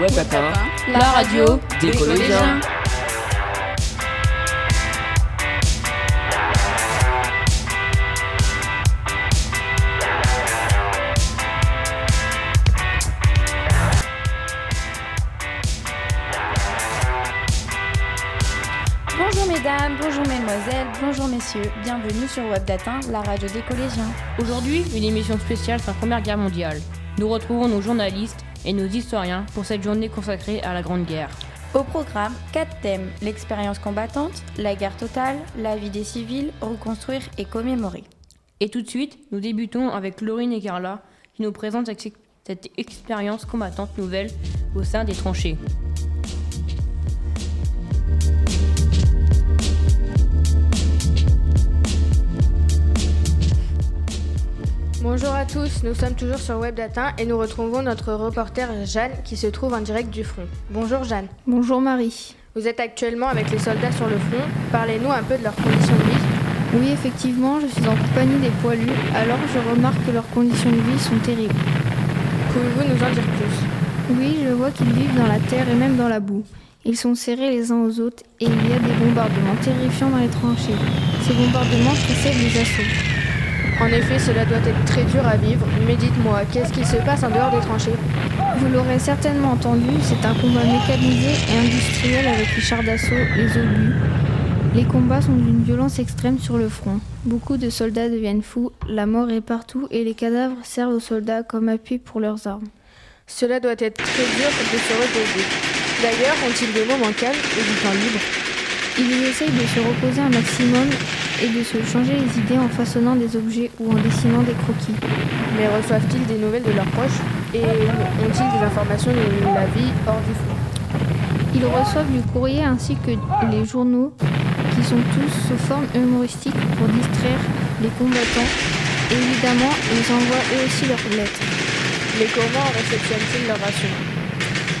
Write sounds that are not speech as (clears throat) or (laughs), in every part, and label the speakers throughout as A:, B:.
A: Web la radio des collégiens.
B: Bonjour mesdames, bonjour mesdemoiselles, bonjour messieurs, bienvenue sur Web Datin, la radio des collégiens.
C: Aujourd'hui, une émission spéciale sur la Première Guerre mondiale. Nous retrouvons nos journalistes et nos historiens pour cette journée consacrée à la Grande Guerre.
B: Au programme, quatre thèmes l'expérience combattante, la guerre totale, la vie des civils, reconstruire et commémorer.
C: Et tout de suite, nous débutons avec Laurine et Carla qui nous présentent cette expérience combattante nouvelle au sein des tranchées.
D: Tous, nous sommes toujours sur Web Data et nous retrouvons notre reporter Jeanne qui se trouve en direct du front. Bonjour Jeanne.
E: Bonjour Marie.
D: Vous êtes actuellement avec les soldats sur le front. Parlez-nous un peu de leurs conditions de vie.
E: Oui, effectivement, je suis en compagnie des poilus, alors je remarque que leurs conditions de vie sont terribles.
D: Pouvez-vous nous en dire plus?
E: Oui, je vois qu'ils vivent dans la terre et même dans la boue. Ils sont serrés les uns aux autres et il y a des bombardements terrifiants dans les tranchées. Ces bombardements précèdent les assauts.
D: En effet, cela doit être très dur à vivre, mais dites-moi, qu'est-ce qui se passe en dehors des tranchées?
E: Vous l'aurez certainement entendu, c'est un combat mécanisé et industriel avec les chars d'assaut, les obus. Les combats sont d'une violence extrême sur le front. Beaucoup de soldats deviennent fous, la mort est partout et les cadavres servent aux soldats comme appui pour leurs armes.
D: Cela doit être très dur de se reposer. D'ailleurs, ont-ils des moments calmes et du temps libre?
E: Ils essayent de se reposer un maximum et de se changer les idées en façonnant des objets ou en dessinant des croquis.
D: Mais reçoivent-ils des nouvelles de leurs proches et ont-ils des informations de la vie hors du front
E: Ils reçoivent du courrier ainsi que les journaux qui sont tous sous forme humoristique pour distraire les combattants. Et évidemment, ils envoient eux aussi leurs lettres.
D: Mais comment réceptionnent-ils leurs rations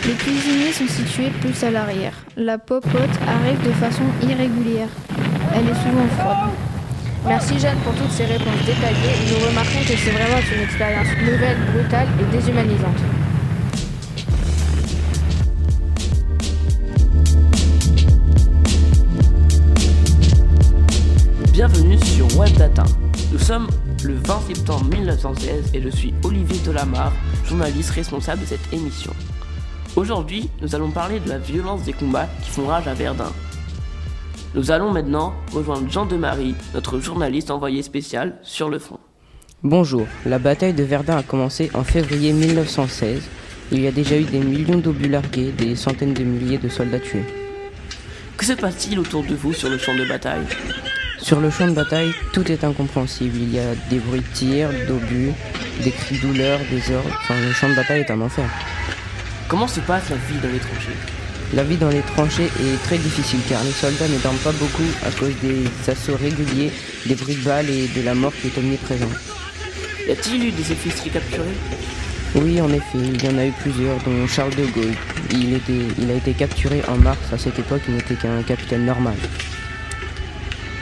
E: Les cuisiniers sont situés plus à l'arrière. La popote arrive de façon irrégulière. Elle est souvent froide.
D: Merci Jeanne pour toutes ces réponses détaillées. Nous remarquons que c'est vraiment une expérience nouvelle, brutale et déshumanisante.
A: Bienvenue sur Web Data. Nous sommes le 20 septembre 1916 et je suis Olivier Delamar, journaliste responsable de cette émission. Aujourd'hui, nous allons parler de la violence des combats qui font rage à Verdun. Nous allons maintenant rejoindre Jean de Marie, notre journaliste envoyé spécial sur le front.
F: Bonjour, la bataille de Verdun a commencé en février 1916. Il y a déjà eu des millions d'obus largués, des centaines de milliers de soldats tués.
A: Que se passe-t-il autour de vous sur le champ de bataille?
F: Sur le champ de bataille, tout est incompréhensible. Il y a des bruits de tir, d'obus, des cris de douleur, des ordres. Enfin, le champ de bataille est un enfer.
A: Comment se passe la vie dans les tranchées
F: La vie dans les tranchées est très difficile car les soldats ne dorment pas beaucoup à cause des assauts réguliers, des bruits de balles et de la mort qui est omniprésente.
A: Y a-t-il eu des officiers capturés
F: Oui, en effet, il y en a eu plusieurs, dont Charles de Gaulle. Il, était, il a été capturé en mars, à cette époque il n'était qu'un capitaine normal.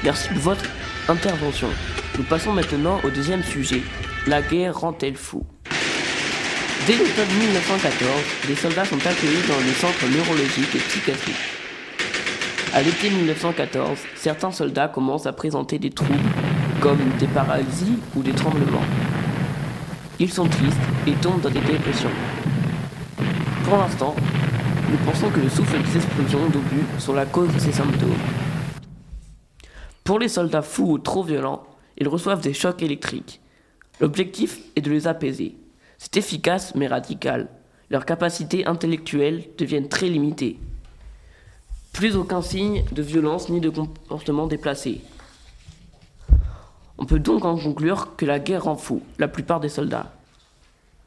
A: Merci pour votre intervention. Nous passons maintenant au deuxième sujet. La guerre rend-elle fou? Dès l'automne 1914, les soldats sont accueillis dans les centres neurologiques et psychiatriques. À l'été 1914, certains soldats commencent à présenter des troubles comme des paralysies ou des tremblements. Ils sont tristes et tombent dans des dépressions. Pour l'instant, nous pensons que le souffle des explosions d'obus sont la cause de ces symptômes. Pour les soldats fous ou trop violents, ils reçoivent des chocs électriques. L'objectif est de les apaiser. C'est efficace mais radical. Leurs capacités intellectuelles deviennent très limitées. Plus aucun signe de violence ni de comportement déplacé. On peut donc en conclure que la guerre rend fou la plupart des soldats.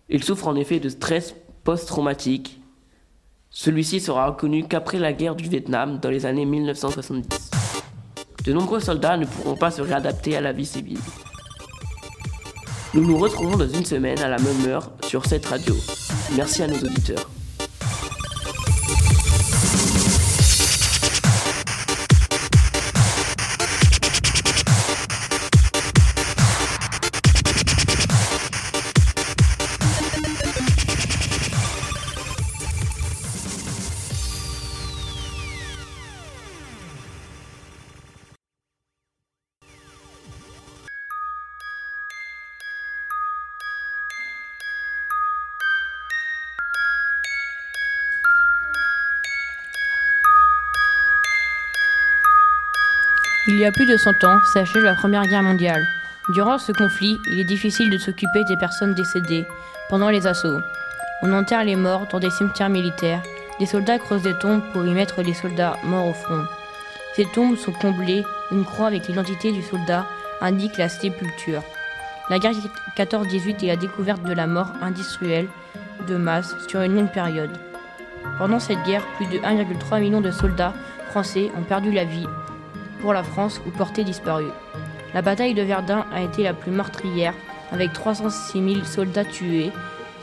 A: Ils souffrent en effet de stress post-traumatique. Celui-ci sera reconnu qu'après la guerre du Vietnam dans les années 1970. De nombreux soldats ne pourront pas se réadapter à la vie civile. Nous nous retrouvons dans une semaine à la même heure sur cette radio. Merci à nos auditeurs.
C: A plus de 100 ans s'achève la Première Guerre mondiale. Durant ce conflit, il est difficile de s'occuper des personnes décédées pendant les assauts. On enterre les morts dans des cimetières militaires. Des soldats creusent des tombes pour y mettre les soldats morts au front. Ces tombes sont comblées. Une croix avec l'identité du soldat indique la sépulture. La guerre 14-18 est la découverte de la mort industrielle de masse sur une longue période. Pendant cette guerre, plus de 1,3 million de soldats français ont perdu la vie pour la France ou porté disparu. La bataille de Verdun a été la plus meurtrière, avec 306 000 soldats tués,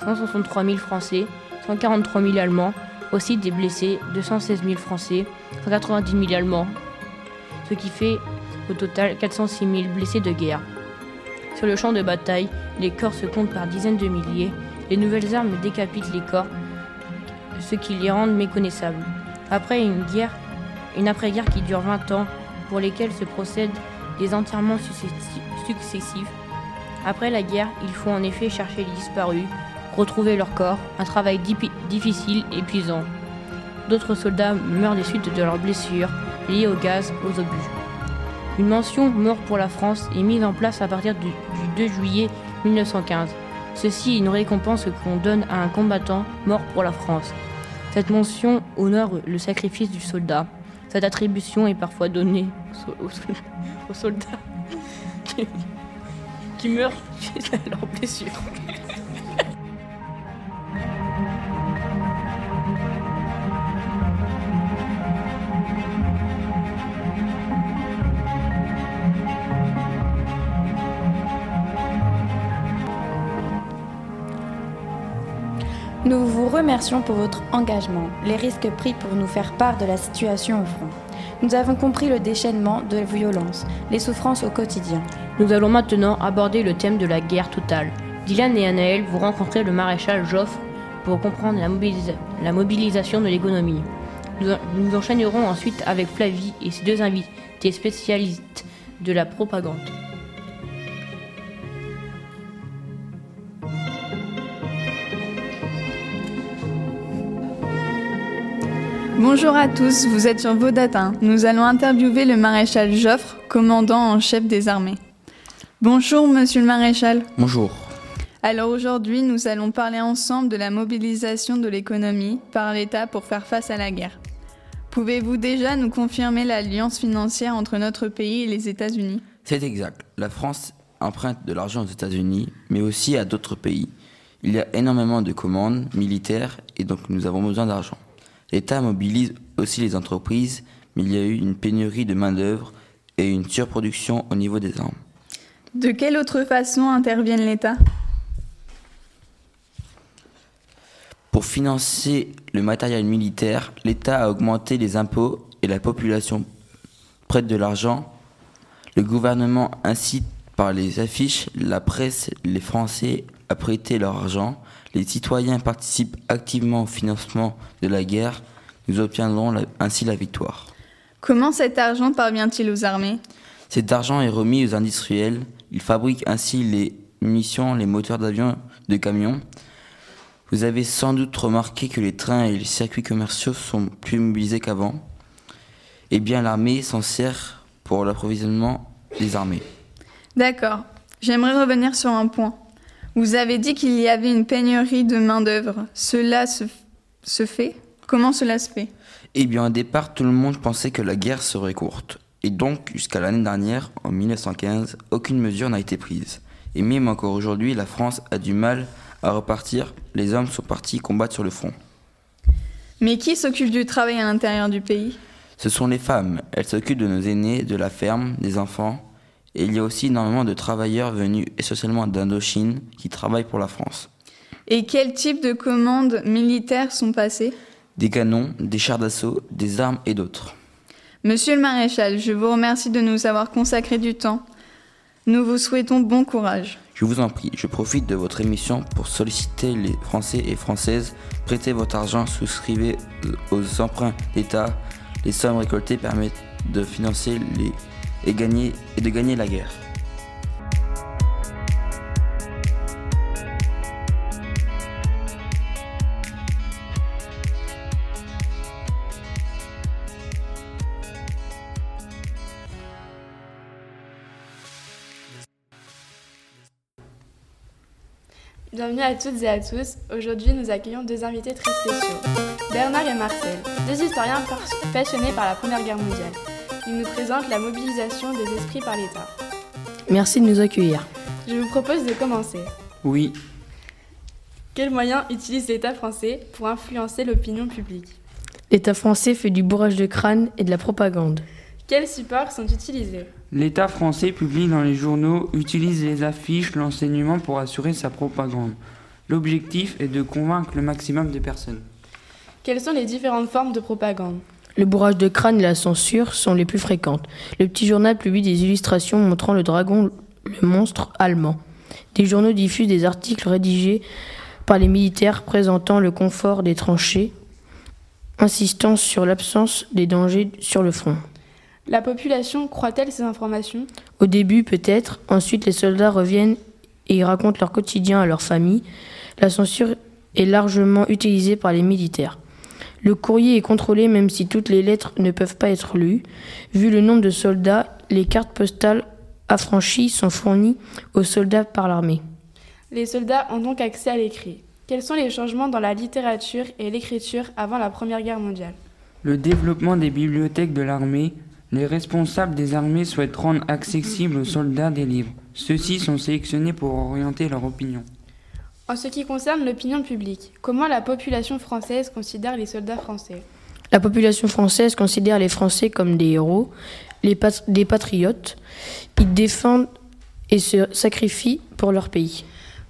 C: 163 000 Français, 143 000 Allemands, aussi des blessés, 216 000 Français, 190 000 Allemands, ce qui fait au total 406 000 blessés de guerre. Sur le champ de bataille, les corps se comptent par dizaines de milliers, les nouvelles armes décapitent les corps, ce qui les rend méconnaissables. Après une guerre, une après-guerre qui dure 20 ans, pour lesquels se procèdent des enterrements successifs. Après la guerre, il faut en effet chercher les disparus, retrouver leurs corps, un travail difficile, épuisant. D'autres soldats meurent des suites de leurs blessures liées au gaz, aux obus. Une mention mort pour la France est mise en place à partir du, 2 juillet 1915. Ceci est une récompense qu'on donne à un combattant mort pour la France. Cette mention honore le sacrifice du soldat. Cette attribution est parfois donnée (laughs) aux, soldats (laughs) qui, meurent à leurs blessures.
B: Vous remercions pour votre engagement, les risques pris pour nous faire part de la situation au front. Nous avons compris le déchaînement de violence, les souffrances au quotidien.
C: Nous allons maintenant aborder le thème de la guerre totale. Dylan et Anaël vont rencontrer le maréchal Joffre pour comprendre la, mobilisation de l'économie. Nous enchaînerons ensuite avec Flavie et ses deux invités spécialistes de la propagande.
G: Bonjour à tous, vous êtes sur Vaudatin. Nous allons interviewer le maréchal Joffre, commandant en chef des armées. Bonjour monsieur le maréchal.
H: Bonjour.
G: Alors aujourd'hui, nous allons parler ensemble de la mobilisation de l'économie par l'État pour faire face à la guerre. Pouvez-vous déjà nous confirmer l'alliance financière entre notre pays et les États-Unis?
H: C'est exact. La France emprunte de l'argent aux États-Unis, mais aussi à d'autres pays. Il y a énormément de commandes militaires et donc nous avons besoin d'argent. L'État mobilise aussi les entreprises, mais il y a eu une pénurie de main-d'œuvre et une surproduction au niveau des armes.
G: De quelle autre façon intervienne l'État?
H: Pour financer le matériel militaire, l'État a augmenté les impôts et la population prête de l'argent. Le gouvernement incite par les affiches la presse, les Français à prêter leur argent les citoyens participent activement au financement de la guerre, nous obtiendrons ainsi la victoire.
G: Comment cet argent parvient-il aux armées?
H: Cet argent est remis aux industriels. Ils fabriquent ainsi les munitions, les moteurs d'avions, de camions. Vous avez sans doute remarqué que les trains et les circuits commerciaux sont plus mobilisés qu'avant. Eh bien, l'armée s'en sert pour l'approvisionnement des armées.
G: D'accord. J'aimerais revenir sur un point. Vous avez dit qu'il y avait une pénurie de main-d'œuvre. Cela se, se fait? Comment cela se fait?
H: Eh bien, au départ, tout le monde pensait que la guerre serait courte. Et donc, jusqu'à l'année dernière, en 1915, aucune mesure n'a été prise. Et même encore aujourd'hui, la France a du mal à repartir. Les hommes sont partis combattre sur le front.
G: Mais qui s'occupe du travail à l'intérieur du pays?
H: Ce sont les femmes. Elles s'occupent de nos aînés, de la ferme, des enfants. Et il y a aussi énormément de travailleurs venus essentiellement d'Indochine qui travaillent pour la France.
G: Et quel type de commandes militaires sont passées?
H: Des canons, des chars d'assaut, des armes et d'autres.
G: Monsieur le maréchal, je vous remercie de nous avoir consacré du temps. Nous vous souhaitons bon courage.
H: Je vous en prie, je profite de votre émission pour solliciter les Français et Françaises. Prêtez votre argent, souscrivez aux emprunts d'État. Les sommes récoltées permettent de financer les et, gagner, et de gagner la guerre.
D: Bienvenue à toutes et à tous. Aujourd'hui, nous accueillons deux invités très spéciaux, Bernard et Marcel, deux historiens passionnés par la Première Guerre mondiale. Ils nous présentent la mobilisation des esprits par l'État.
I: Merci de nous accueillir.
D: Je vous propose de commencer.
J: Oui.
D: Quels moyens utilise l'État français pour influencer l'opinion publique?
I: L'État français fait du bourrage de crâne et de la propagande.
D: Quels supports sont utilisés?
K: L'État français publie dans les journaux, utilise les affiches, l'enseignement pour assurer sa propagande. L'objectif est de convaincre le maximum de personnes.
D: Quelles sont les différentes formes de propagande?
I: Le bourrage de crâne et la censure sont les plus fréquentes. Le petit journal publie des illustrations montrant le dragon, le monstre allemand. Des journaux diffusent des articles rédigés par les militaires présentant le confort des tranchées, insistant sur l'absence des dangers sur le front.
D: La population croit-elle ces informations?
I: Au début peut-être, ensuite les soldats reviennent et racontent leur quotidien à leur famille. La censure est largement utilisée par les militaires. Le courrier est contrôlé même si toutes les lettres ne peuvent pas être lues. Vu le nombre de soldats, les cartes postales affranchies sont fournies aux soldats par l'armée.
D: Les soldats ont donc accès à l'écrit. Quels sont les changements dans la littérature et l'écriture avant la Première Guerre mondiale?
K: Le développement des bibliothèques de l'armée, les responsables des armées souhaitent rendre accessibles aux soldats des livres. Ceux-ci sont sélectionnés pour orienter leur opinion.
D: En ce qui concerne l'opinion publique, comment la population française considère les soldats français?
I: La population française considère les Français comme des héros, les pat des patriotes. Ils défendent et se sacrifient pour leur pays.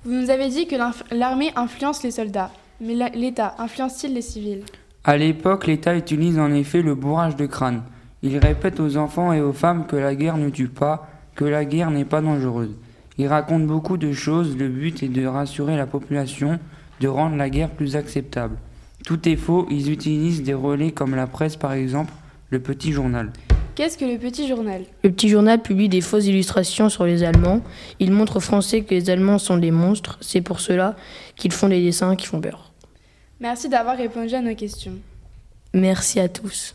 D: Vous nous avez dit que l'armée influence les soldats, mais l'État influence-t-il les civils?
K: À l'époque, l'État utilise en effet le bourrage de crâne. Il répète aux enfants et aux femmes que la guerre ne tue pas, que la guerre n'est pas dangereuse. Il raconte beaucoup de choses, le but est de rassurer la population, de rendre la guerre plus acceptable. Tout est faux, ils utilisent des relais comme la presse par exemple, le petit journal.
D: Qu'est-ce que le petit journal?
I: Le petit journal publie des fausses illustrations sur les Allemands. Il montre aux Français que les Allemands sont des monstres. C'est pour cela qu'ils font des dessins qui font peur.
D: Merci d'avoir répondu à nos questions.
I: Merci à tous.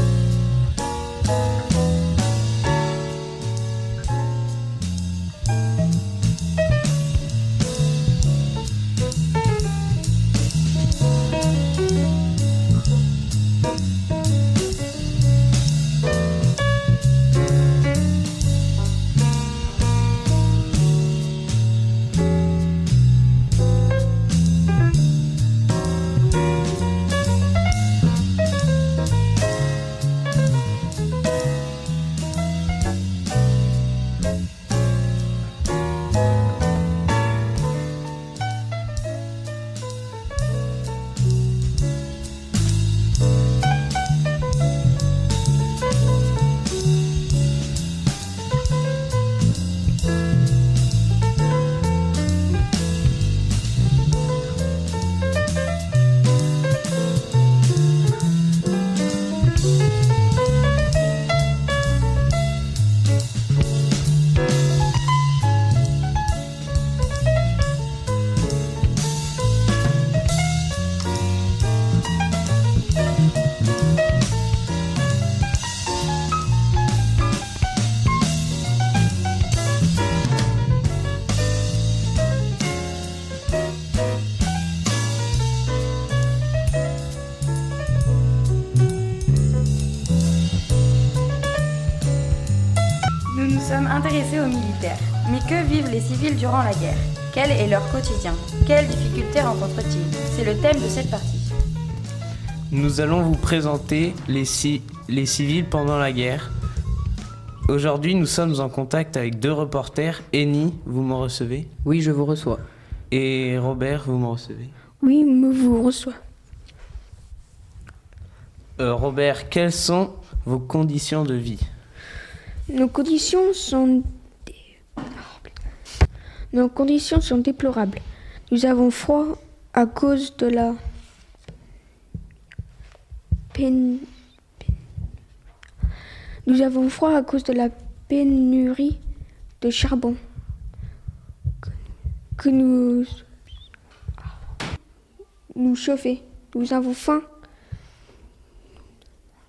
B: civils durant la guerre Quel est leur quotidien? Quelles difficultés rencontrent-ils? C'est le thème de cette partie.
L: Nous allons vous présenter les, les civils pendant la guerre. Aujourd'hui, nous sommes en contact avec deux reporters. Eni, vous me recevez?
F: Oui, je vous reçois.
L: Et Robert, vous me recevez?
M: Oui, me vous reçois.
L: Euh, Robert, quelles sont vos conditions de vie?
M: Nos conditions sont. Nos conditions sont déplorables. Nous avons froid à cause de la Nous avons froid à cause de la pénurie de charbon que nous nous chauffer. Nous avons faim.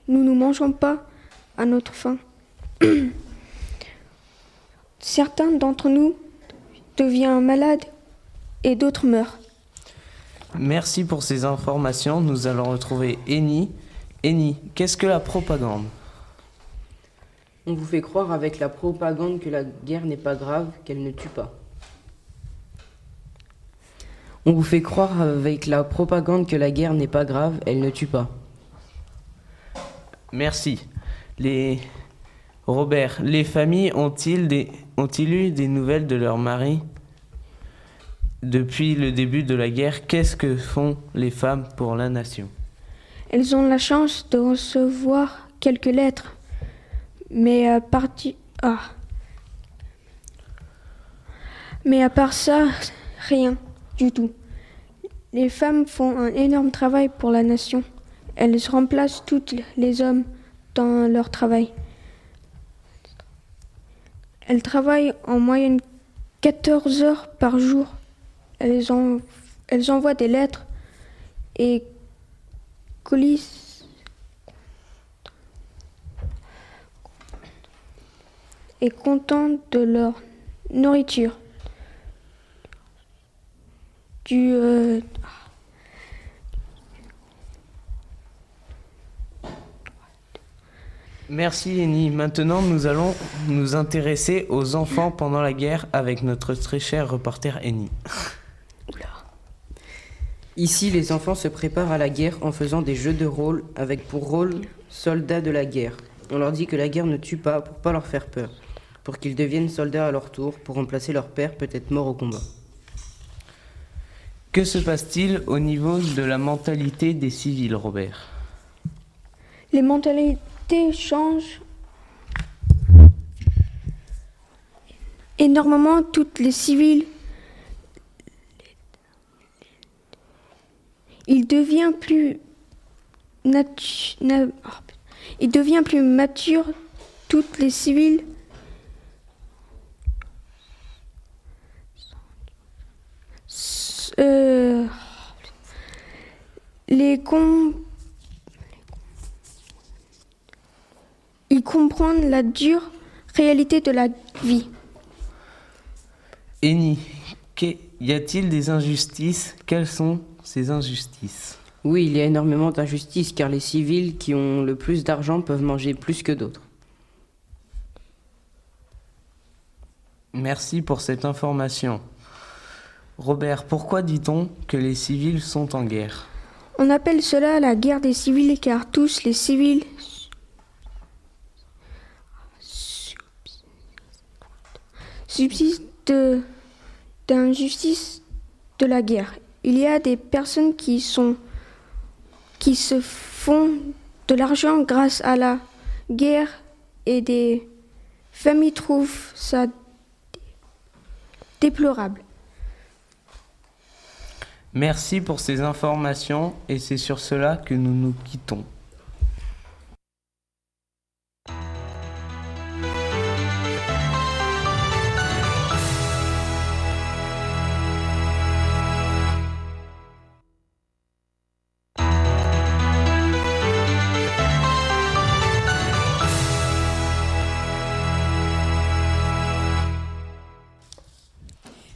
M: Nous ne mangeons pas à notre faim. (clears throat) Certains d'entre nous deviennent malades et d'autres meurent.
L: Merci pour ces informations. Nous allons retrouver Eni. Eni, qu'est-ce que la propagande?
F: On vous fait croire avec la propagande que la guerre n'est pas grave, qu'elle ne tue pas. On vous fait croire avec la propagande que la guerre n'est pas grave, elle ne tue pas.
L: Merci. Les Robert, les familles ont-ils eu des nouvelles de leur mari depuis le début de la guerre? Qu'est-ce que font les femmes pour la nation?
M: Elles ont la chance de recevoir quelques lettres, mais à partir ah. Mais à part ça, rien du tout. Les femmes font un énorme travail pour la nation. Elles remplacent tous les hommes dans leur travail. Elles travaillent en moyenne 14 heures par jour. Elles, envoient des lettres et colis et contentes de leur nourriture. Du, euh,
L: Merci Eni. Maintenant, nous allons nous intéresser aux enfants pendant la guerre avec notre très cher reporter Eni.
F: Ici, les enfants se préparent à la guerre en faisant des jeux de rôle avec pour rôle soldats de la guerre. On leur dit que la guerre ne tue pas pour pas leur faire peur, pour qu'ils deviennent soldats à leur tour pour remplacer leur père peut-être mort au combat.
L: Que se passe-t-il au niveau de la mentalité des civils, Robert?
M: Les mentalités change énormément toutes les civils. Il devient plus il devient plus mature toutes les civils. Euh, les com La dure réalité de la vie.
L: Eni, y a-t-il des injustices? Quelles sont ces injustices?
F: Oui, il y a énormément d'injustices car les civils qui ont le plus d'argent peuvent manger plus que d'autres.
L: Merci pour cette information. Robert, pourquoi dit-on que les civils sont en guerre?
M: On appelle cela la guerre des civils car tous les civils subsiste d'injustice de la guerre. Il y a des personnes qui sont qui se font de l'argent grâce à la guerre et des familles trouvent ça déplorable.
L: Merci pour ces informations et c'est sur cela que nous nous quittons.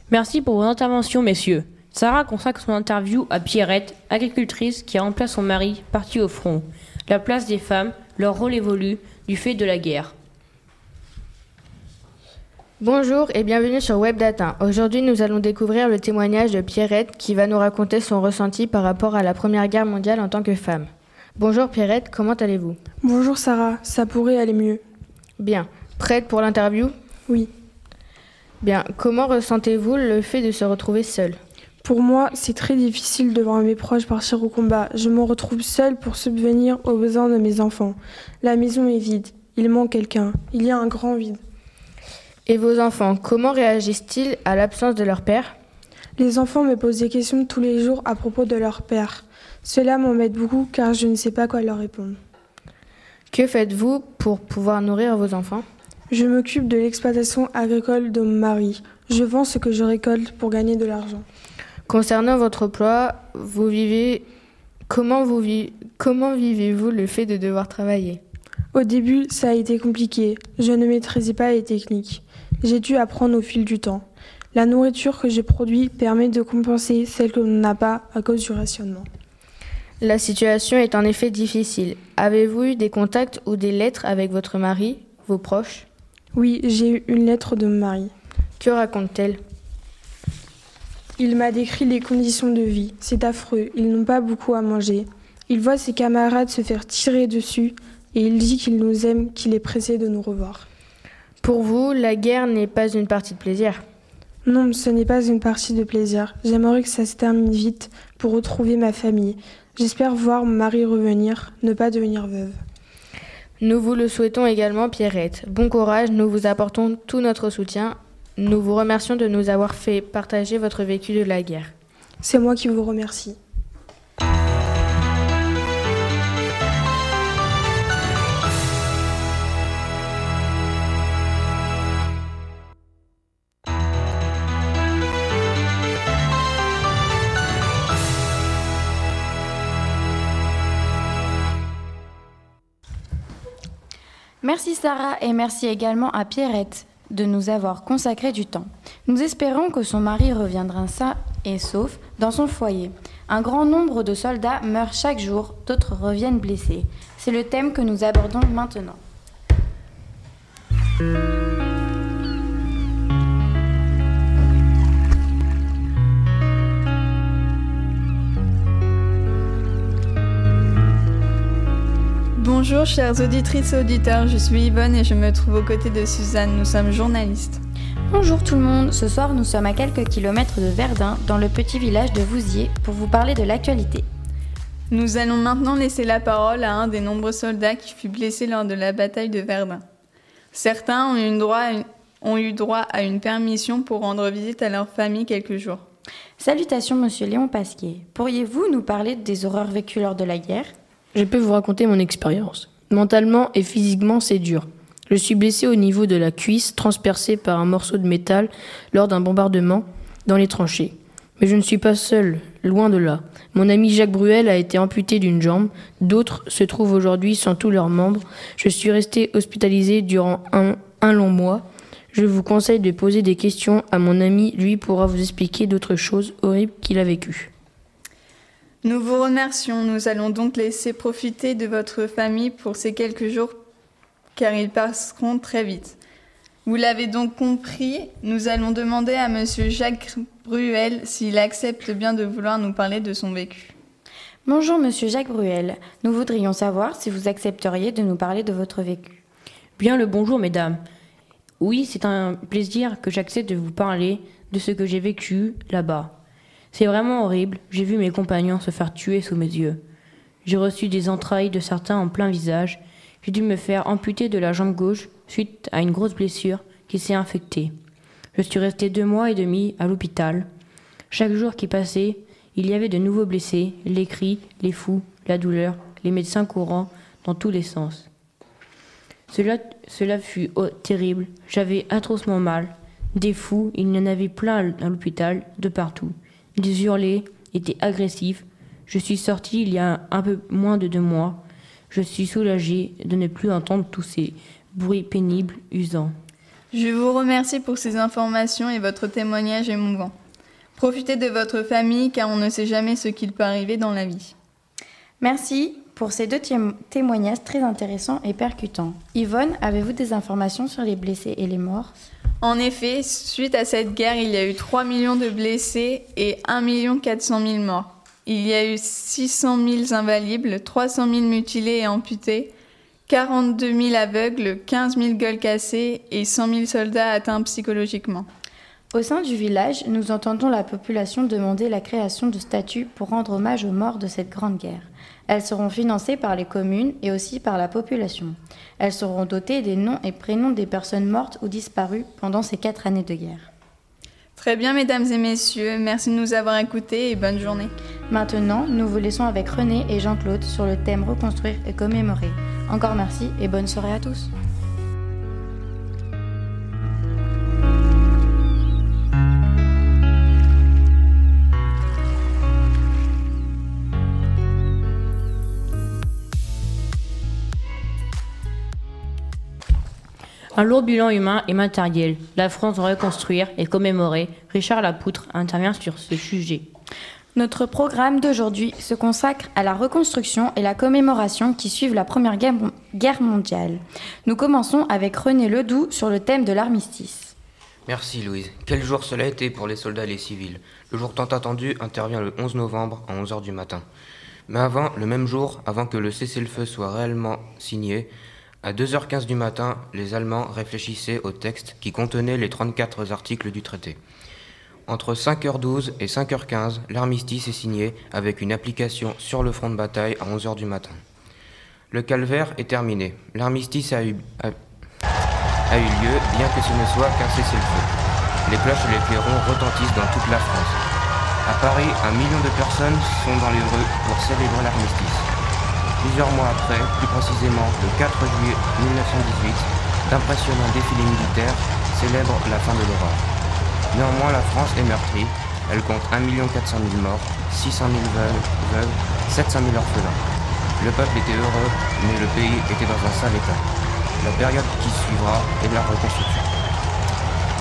C: Merci pour vos interventions, messieurs. Sarah consacre son interview à Pierrette, agricultrice qui remplace son mari parti au front. La place des femmes, leur rôle évolue du fait de la guerre.
N: Bonjour et bienvenue sur WebData. Aujourd'hui, nous allons découvrir le témoignage de Pierrette qui va nous raconter son ressenti par rapport à la Première Guerre mondiale en tant que femme. Bonjour Pierrette, comment allez-vous?
O: Bonjour Sarah, ça pourrait aller mieux.
N: Bien. Prête pour l'interview?
O: Oui.
N: Bien, comment ressentez-vous le fait de se retrouver seul?
O: Pour moi, c'est très difficile de voir mes proches partir au combat. Je me retrouve seule pour subvenir aux besoins de mes enfants. La maison est vide. Il manque quelqu'un. Il y a un grand vide.
N: Et vos enfants, comment réagissent-ils à l'absence de leur père?
O: Les enfants me posent des questions tous les jours à propos de leur père. Cela m'embête beaucoup car je ne sais pas quoi leur répondre.
N: Que faites-vous pour pouvoir nourrir vos enfants?
O: Je m'occupe de l'exploitation agricole de mon mari. Je vends ce que je récolte pour gagner de l'argent.
N: Concernant votre emploi, vous vivez comment vous vi- comment vivez-vous le fait de devoir travailler?
O: Au début, ça a été compliqué. Je ne maîtrisais pas les techniques. J'ai dû apprendre au fil du temps. La nourriture que j'ai produite permet de compenser celle que l'on n'a pas à cause du rationnement.
N: La situation est en effet difficile. Avez-vous eu des contacts ou des lettres avec votre mari, vos proches?
O: Oui, j'ai eu une lettre de mon mari.
N: Que raconte-t-elle?
O: Il m'a décrit les conditions de vie. C'est affreux, ils n'ont pas beaucoup à manger. Il voit ses camarades se faire tirer dessus et il dit qu'il nous aime, qu'il est pressé de nous revoir.
N: Pour vous, la guerre n'est pas une partie de plaisir?
O: Non, ce n'est pas une partie de plaisir. J'aimerais que ça se termine vite pour retrouver ma famille. J'espère voir mon mari revenir, ne pas devenir veuve.
N: Nous vous le souhaitons également, Pierrette. Bon courage, nous vous apportons tout notre soutien. Nous vous remercions de nous avoir fait partager votre vécu de la guerre.
O: C'est moi qui vous remercie.
B: Merci Sarah et merci également à Pierrette de nous avoir consacré du temps. Nous espérons que son mari reviendra sain et sauf dans son foyer. Un grand nombre de soldats meurent chaque jour, d'autres reviennent blessés. C'est le thème que nous abordons maintenant.
G: Bonjour chères auditrices et auditeurs, je suis Yvonne et je me trouve aux côtés de Suzanne, nous sommes journalistes.
B: Bonjour tout le monde, ce soir nous sommes à quelques kilomètres de Verdun, dans le petit village de Vouziers, pour vous parler de l'actualité.
G: Nous allons maintenant laisser la parole à un des nombreux soldats qui fut blessé lors de la bataille de Verdun. Certains ont eu droit à une, ont eu droit à une permission pour rendre visite à leur famille quelques jours.
B: Salutations Monsieur Léon Pasquier. Pourriez-vous nous parler des horreurs vécues lors de la guerre?
C: Je peux vous raconter mon expérience. Mentalement et physiquement, c'est dur. Je suis blessé au niveau de la cuisse, transpercé par un morceau de métal lors d'un bombardement dans les tranchées. Mais je ne suis pas seul, loin de là. Mon ami Jacques Bruel a été amputé d'une jambe, d'autres se trouvent aujourd'hui sans tous leurs membres. Je suis resté hospitalisé durant un, long mois. Je vous conseille de poser des questions à mon ami, lui pourra vous expliquer d'autres choses horribles qu'il a vécues.
G: Nous vous remercions, nous allons donc laisser profiter de votre famille pour ces quelques jours car ils passeront très vite. Vous l'avez donc compris, nous allons demander à monsieur Jacques Bruel s'il accepte bien de vouloir nous parler de son vécu.
B: Bonjour Monsieur Jacques Bruel. Nous voudrions savoir si vous accepteriez de nous parler de votre vécu.
C: Bien le bonjour, mesdames. Oui, c'est un plaisir que j'accepte de vous parler de ce que j'ai vécu là-bas. C'est vraiment horrible, j'ai vu mes compagnons se faire tuer sous mes yeux. J'ai reçu des entrailles de certains en plein visage. J'ai dû me faire amputer de la jambe gauche suite à une grosse blessure qui s'est infectée. Je suis resté deux mois et demi à l'hôpital. Chaque jour qui passait, il y avait de nouveaux blessés, les cris, les fous, la douleur, les médecins courant dans tous les sens. Cela, cela fut oh, terrible. J'avais atrocement mal. Des fous, il y en avait plein à l'hôpital, de partout. Ils hurlaient, étaient agressifs. Je suis sorti il y a un peu moins de deux mois. Je suis soulagé de ne plus entendre tous ces bruits pénibles, usants.
G: Je vous remercie pour ces informations et votre témoignage émouvant. Profitez de votre famille car on ne sait jamais ce qu'il peut arriver dans la vie.
B: Merci pour ces deux témo- témoignages très intéressants et percutants. Yvonne, avez-vous des informations sur les blessés et les morts?
G: En effet, suite à cette guerre, il y a eu 3 millions de blessés et 1 400 000 morts. Il y a eu 600 000 invalides, 300 000 mutilés et amputés, 42 000 aveugles, 15 000 gueules cassées et 100 000 soldats atteints psychologiquement.
B: Au sein du village, nous entendons la population demander la création de statues pour rendre hommage aux morts de cette grande guerre. Elles seront financées par les communes et aussi par la population. Elles seront dotées des noms et prénoms des personnes mortes ou disparues pendant ces quatre années de guerre.
G: Très bien, mesdames et messieurs, merci de nous avoir écoutés et bonne journée.
B: Maintenant, nous vous laissons avec René et Jean-Claude sur le thème Reconstruire et commémorer. Encore merci et bonne soirée à tous.
C: Un lourd bilan humain et matériel. La France doit reconstruire et commémorer. Richard Lapoutre intervient sur ce sujet.
B: Notre programme d'aujourd'hui se consacre à la reconstruction et la commémoration qui suivent la Première Guerre mondiale. Nous commençons avec René Ledoux sur le thème de l'armistice.
P: Merci Louise. Quel jour cela a été pour les soldats et les civils? Le jour tant attendu intervient le 11 novembre à 11h du matin. Mais avant, le même jour, avant que le cessez-le-feu soit réellement signé, à 2h15 du matin, les Allemands réfléchissaient au texte qui contenait les 34 articles du traité. Entre 5h12 et 5h15, l'armistice est signé avec une application sur le front de bataille à 11h du matin. Le calvaire est terminé. L'armistice a eu, lieu, bien que ce ne soit qu'un cessez-le-feu. Les cloches et les clairons retentissent dans toute la France. À Paris, un million de personnes sont dans les rues pour célébrer l'armistice. Plusieurs mois après, plus précisément le 4 juillet 1918, d'impressionnants défilés militaires célèbrent la fin de l'horreur. Néanmoins, la France est meurtrie. Elle compte 1 400 000 morts, 600 000 veuves, 700 000 orphelins. Le peuple était heureux, mais le pays était dans un sale état. La période qui suivra est la reconstruction.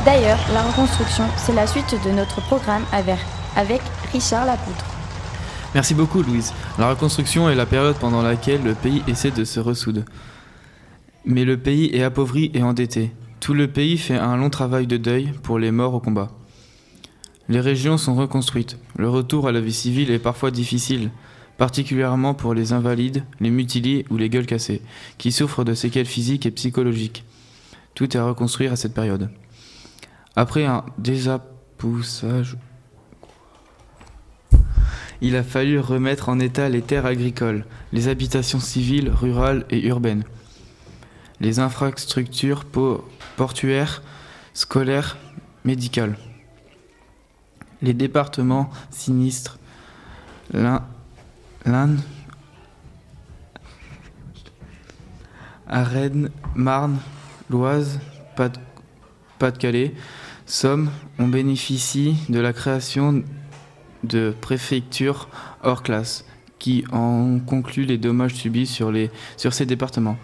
B: D'ailleurs, la reconstruction, c'est la suite de notre programme avec avec Richard Lapoutre.
Q: Merci beaucoup Louise. La reconstruction est la période pendant laquelle le pays essaie de se ressoudre. Mais le pays est appauvri et endetté. Tout le pays fait un long travail de deuil pour les morts au combat. Les régions sont reconstruites. Le retour à la vie civile est parfois difficile, particulièrement pour les invalides, les mutilés ou les gueules cassées, qui souffrent de séquelles physiques et psychologiques. Tout est à reconstruire à cette période. Après un désapoussage il a fallu remettre en état les terres agricoles, les habitations civiles, rurales et urbaines, les infrastructures portuaires, scolaires, médicales, les départements sinistres, l'Inde, Rennes, Marne, l'Oise, Pas-de-Calais, Somme, on bénéficie de la création de préfectures hors classe qui ont conclu les dommages subis sur, les, sur ces départements.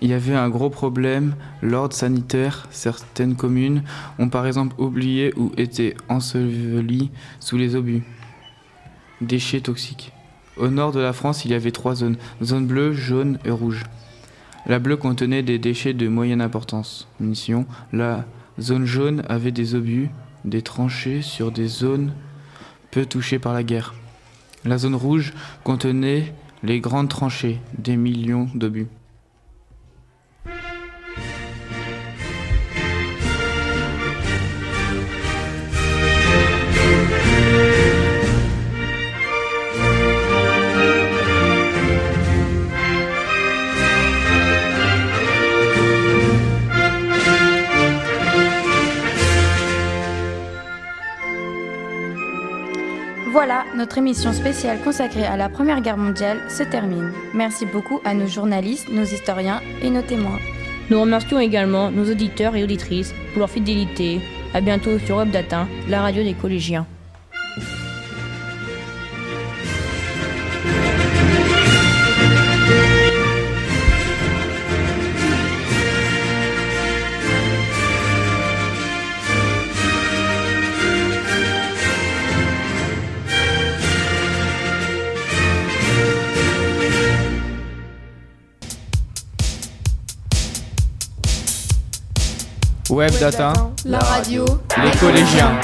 Q: Il y avait un gros problème, l'ordre sanitaire, certaines communes ont par exemple oublié ou été ensevelies sous les obus. Déchets toxiques. Au nord de la France, il y avait trois zones, zone bleue, jaune et rouge. La bleue contenait des déchets de moyenne importance, munitions. La zone jaune avait des obus, des tranchées sur des zones peu touchés par la guerre. La zone rouge contenait les grandes tranchées, des millions d'obus.
B: Voilà, notre émission spéciale consacrée à la Première Guerre mondiale se termine. Merci beaucoup à nos journalistes, nos historiens et nos témoins.
C: Nous remercions également nos auditeurs et auditrices pour leur fidélité. À bientôt sur WebData, la radio des collégiens.
Q: Web Data,
G: la radio,
Q: les collégiens.